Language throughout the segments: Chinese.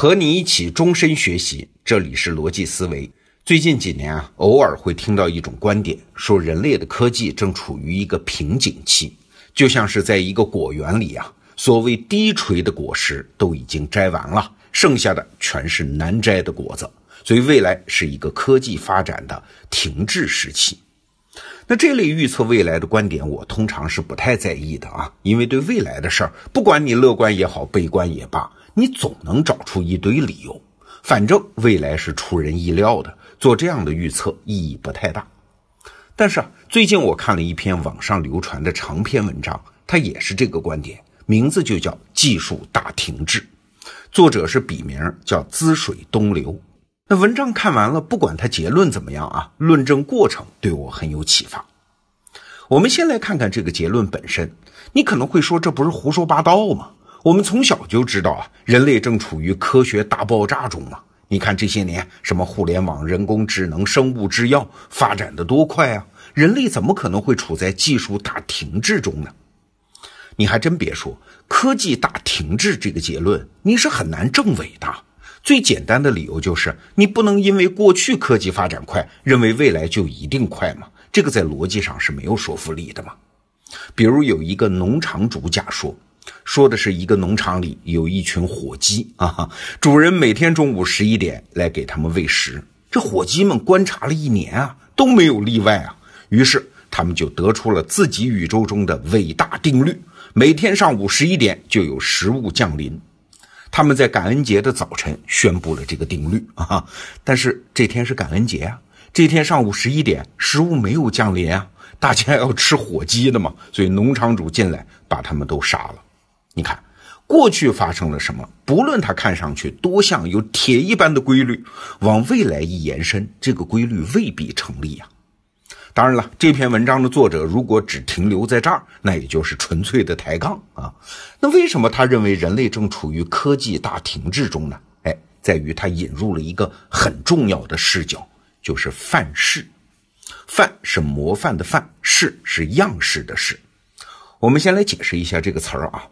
和你一起终身学习，这里是逻辑思维。最近几年啊，偶尔会听到一种观点，说人类的科技正处于一个瓶颈期，就像是在一个果园里啊，所谓低垂的果实都已经摘完了，剩下的全是难摘的果子，所以未来是一个科技发展的停滞时期。那这类预测未来的观点，我通常是不太在意的啊，因为对未来的事儿，不管你乐观也好，悲观也罢。你总能找出一堆理由，反正未来是出人意料的，做这样的预测意义不太大。但是啊，最近我看了一篇网上流传的长篇文章，它也是这个观点，名字就叫《技术大停滞》，作者是笔名叫滋水东流。那文章看完了，不管它结论怎么样啊，论证过程对我很有启发。我们先来看看这个结论本身，你可能会说这不是胡说八道吗？我们从小就知道啊，人类正处于科学大爆炸中嘛。你看这些年，什么互联网、人工智能、生物制药发展的多快啊！人类怎么可能会处在技术大停滞中呢？你还真别说，科技大停滞这个结论你是很难证伪的。最简单的理由就是，你不能因为过去科技发展快，认为未来就一定快嘛？这个在逻辑上是没有说服力的嘛。比如有一个农场主假说。说的是一个农场里有一群火鸡啊，主人每天中午十一点来给他们喂食。这火鸡们观察了一年啊，都没有例外啊。于是他们就得出了自己宇宙中的伟大定律：每天上午十一点就有食物降临。他们在感恩节的早晨宣布了这个定律啊，但是这天是感恩节啊，这天上午十一点食物没有降临啊，大家要吃火鸡的嘛，所以农场主进来把他们都杀了。你看，过去发生了什么？不论它看上去多像有铁一般的规律，往未来一延伸，这个规律未必成立呀。当然了，这篇文章的作者如果只停留在这儿，那也就是纯粹的抬杠啊。那为什么他认为人类正处于科技大停滞中呢？哎，在于他引入了一个很重要的视角，就是范式。范是模范的范，式是样式的式。我们先来解释一下这个词儿啊。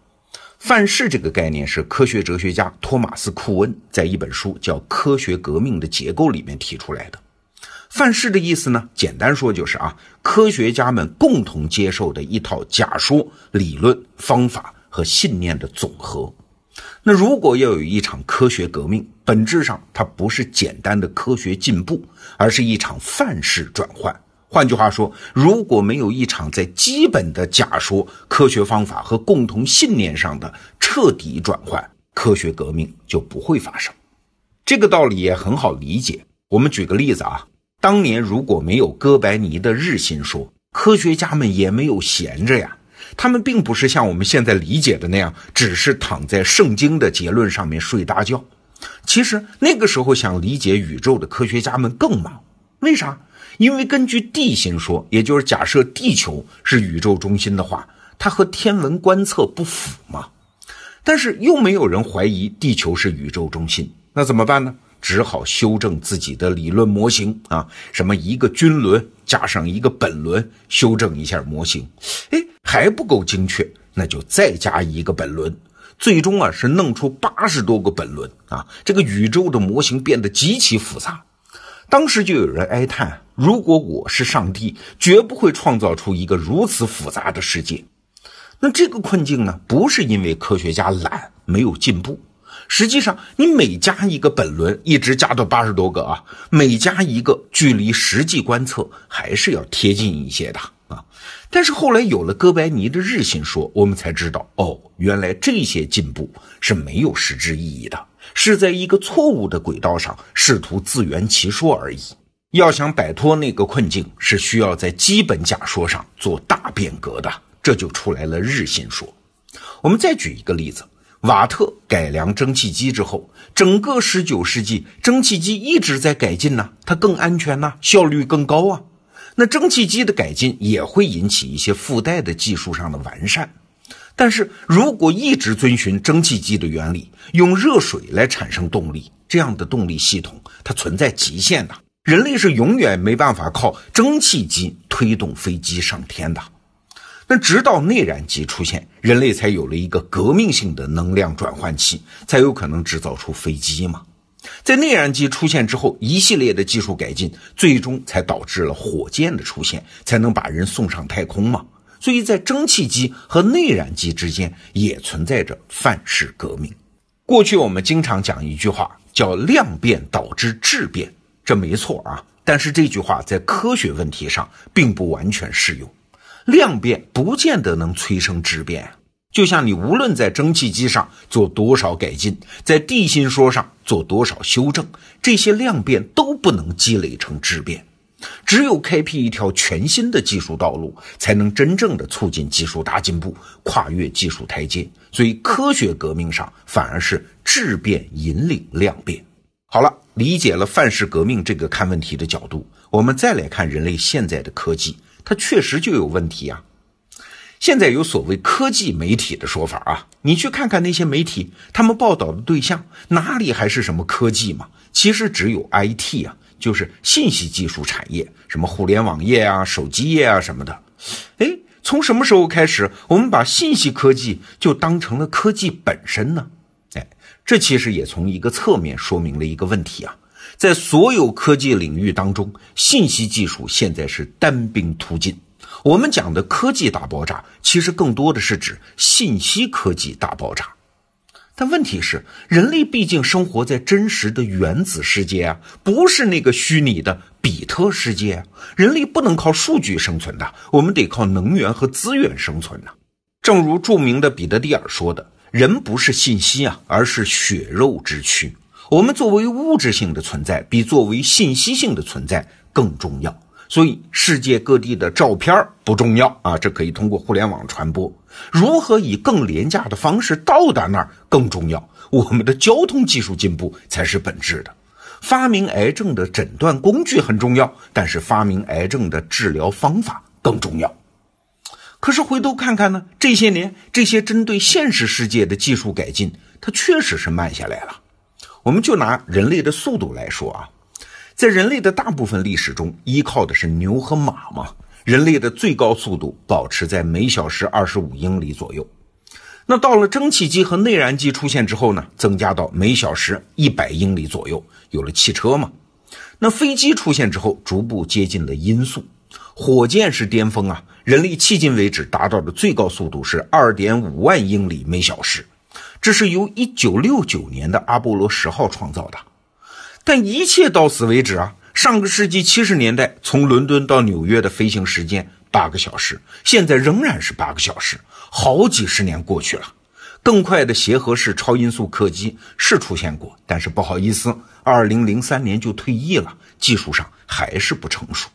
范式这个概念是科学哲学家托马斯·库恩在一本书叫《科学革命的结构》里面提出来的。范式的意思呢，简单说就是啊，科学家们共同接受的一套假说、理论、方法和信念的总和。那如果要有一场科学革命，本质上它不是简单的科学进步，而是一场范式转换。换句话说，如果没有一场在基本的假说、科学方法和共同信念上的彻底转换，科学革命就不会发生。这个道理也很好理解。我们举个例子啊，当年如果没有哥白尼的日心说，科学家们也没有闲着呀。他们并不是像我们现在理解的那样，只是躺在圣经的结论上面睡大觉。其实那个时候想理解宇宙的科学家们更忙。为啥？因为根据地心说，也就是假设地球是宇宙中心的话，它和天文观测不符嘛。但是又没有人怀疑地球是宇宙中心，那怎么办呢？只好修正自己的理论模型啊，什么一个均轮加上一个本轮，修正一下模型，哎，还不够精确，那就再加一个本轮，最终啊是弄出八十多个本轮啊，这个宇宙的模型变得极其复杂。当时就有人哀叹：“如果我是上帝，绝不会创造出一个如此复杂的世界。”那这个困境呢，不是因为科学家懒没有进步，实际上你每加一个本轮，一直加到八十多个啊，每加一个，距离实际观测还是要贴近一些的啊。但是后来有了哥白尼的日心说，我们才知道，哦，原来这些进步是没有实质意义的。是在一个错误的轨道上试图自圆其说而已。要想摆脱那个困境，是需要在基本假说上做大变革的。这就出来了日心说。我们再举一个例子：瓦特改良蒸汽机之后，整个十九世纪蒸汽机一直在改进呢，它更安全呐，效率更高啊。那蒸汽机的改进也会引起一些附带的技术上的完善。但是如果一直遵循蒸汽机的原理，用热水来产生动力，这样的动力系统它存在极限的。人类是永远没办法靠蒸汽机推动飞机上天的。那直到内燃机出现，人类才有了一个革命性的能量转换器，才有可能制造出飞机嘛。在内燃机出现之后，一系列的技术改进，最终才导致了火箭的出现，才能把人送上太空嘛。所以在蒸汽机和内燃机之间也存在着范式革命。过去我们经常讲一句话，叫量变导致质变，这没错啊。但是这句话在科学问题上并不完全适用。量变不见得能催生质变，就像你无论在蒸汽机上做多少改进，在地心说上做多少修正，这些量变都不能积累成质变。只有开辟一条全新的技术道路，才能真正的促进技术大进步，跨越技术台阶。所以，科学革命上反而是质变引领量变。好了，理解了范式革命这个看问题的角度，我们再来看人类现在的科技，它确实就有问题啊。现在有所谓科技媒体的说法啊，你去看看那些媒体，他们报道的对象哪里还是什么科技嘛？其实只有 IT 啊。就是信息技术产业，什么互联网业啊、手机业啊什么的。哎，从什么时候开始，我们把信息科技就当成了科技本身呢？哎，这其实也从一个侧面说明了一个问题啊，在所有科技领域当中，信息技术现在是单兵突进。我们讲的科技大爆炸，其实更多的是指信息科技大爆炸。但问题是，人类毕竟生活在真实的原子世界啊，不是那个虚拟的比特世界啊。人类不能靠数据生存的，我们得靠能源和资源生存呢。正如著名的彼得蒂尔说的：“人不是信息啊，而是血肉之躯。我们作为物质性的存在，比作为信息性的存在更重要。”所以，世界各地的照片不重要啊，这可以通过互联网传播。如何以更廉价的方式到达那儿更重要。我们的交通技术进步才是本质的。发明癌症的诊断工具很重要，但是发明癌症的治疗方法更重要。可是回头看看呢，这些年这些针对现实世界的技术改进，它确实是慢下来了。我们就拿人类的速度来说啊。在人类的大部分历史中，依靠的是牛和马嘛。人类的最高速度保持在每小时二十五英里左右。那到了蒸汽机和内燃机出现之后呢，增加到每小时一百英里左右，有了汽车嘛。那飞机出现之后，逐步接近了音速。火箭是巅峰啊，人类迄今为止达到的最高速度是二点五万英里每小时，这是由一九六九年的阿波罗十号创造的。但一切到此为止啊！上个世纪七十年代从伦敦到纽约的飞行时间八个小时，现在仍然是八个小时。好几十年过去了，更快的协和式超音速客机是出现过，但是不好意思，二零零三年就退役了，技术上还是不成熟。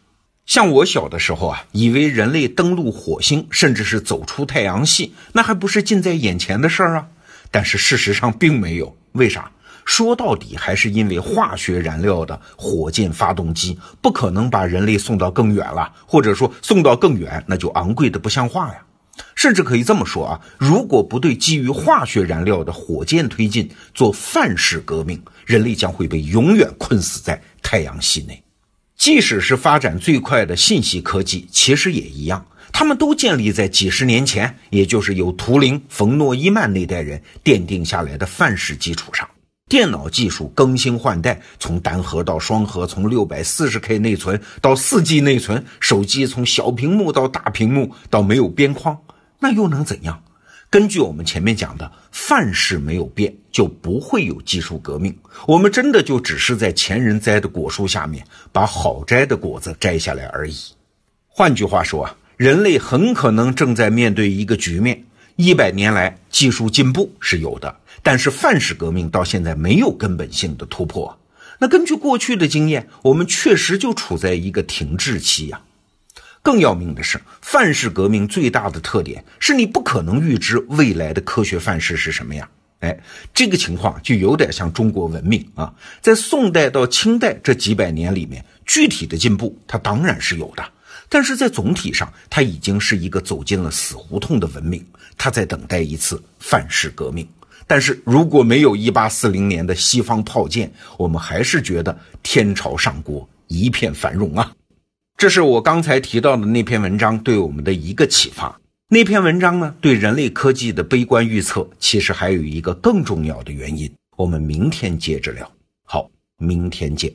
像我小的时候啊，以为人类登陆火星，甚至是走出太阳系，那还不是近在眼前的事儿啊？但是事实上并没有，为啥？说到底，还是因为化学燃料的火箭发动机不可能把人类送到更远了，或者说送到更远，那就昂贵的不像话呀。甚至可以这么说啊，如果不对基于化学燃料的火箭推进做范式革命，人类将会被永远困死在太阳系内。即使是发展最快的信息科技，其实也一样，他们都建立在几十年前，也就是由图灵、冯诺依曼那代人奠定下来的范式基础上。电脑技术更新换代，从单核到双核，从六百四十 K 内存到四 G 内存，手机从小屏幕到大屏幕到没有边框，那又能怎样？根据我们前面讲的，范式没有变，就不会有技术革命。我们真的就只是在前人栽的果树下面把好摘的果子摘下来而已。换句话说啊，人类很可能正在面对一个局面：一百年来技术进步是有的。但是范式革命到现在没有根本性的突破，那根据过去的经验，我们确实就处在一个停滞期呀。更要命的是，范式革命最大的特点是你不可能预知未来的科学范式是什么呀。哎，这个情况就有点像中国文明啊，在宋代到清代这几百年里面，具体的进步它当然是有的，但是在总体上，它已经是一个走进了死胡同的文明，它在等待一次范式革命。但是如果没有一八四零年的西方炮舰，我们还是觉得天朝上国一片繁荣啊。这是我刚才提到的那篇文章对我们的一个启发。那篇文章呢，对人类科技的悲观预测，其实还有一个更重要的原因。我们明天接着聊。好，明天见。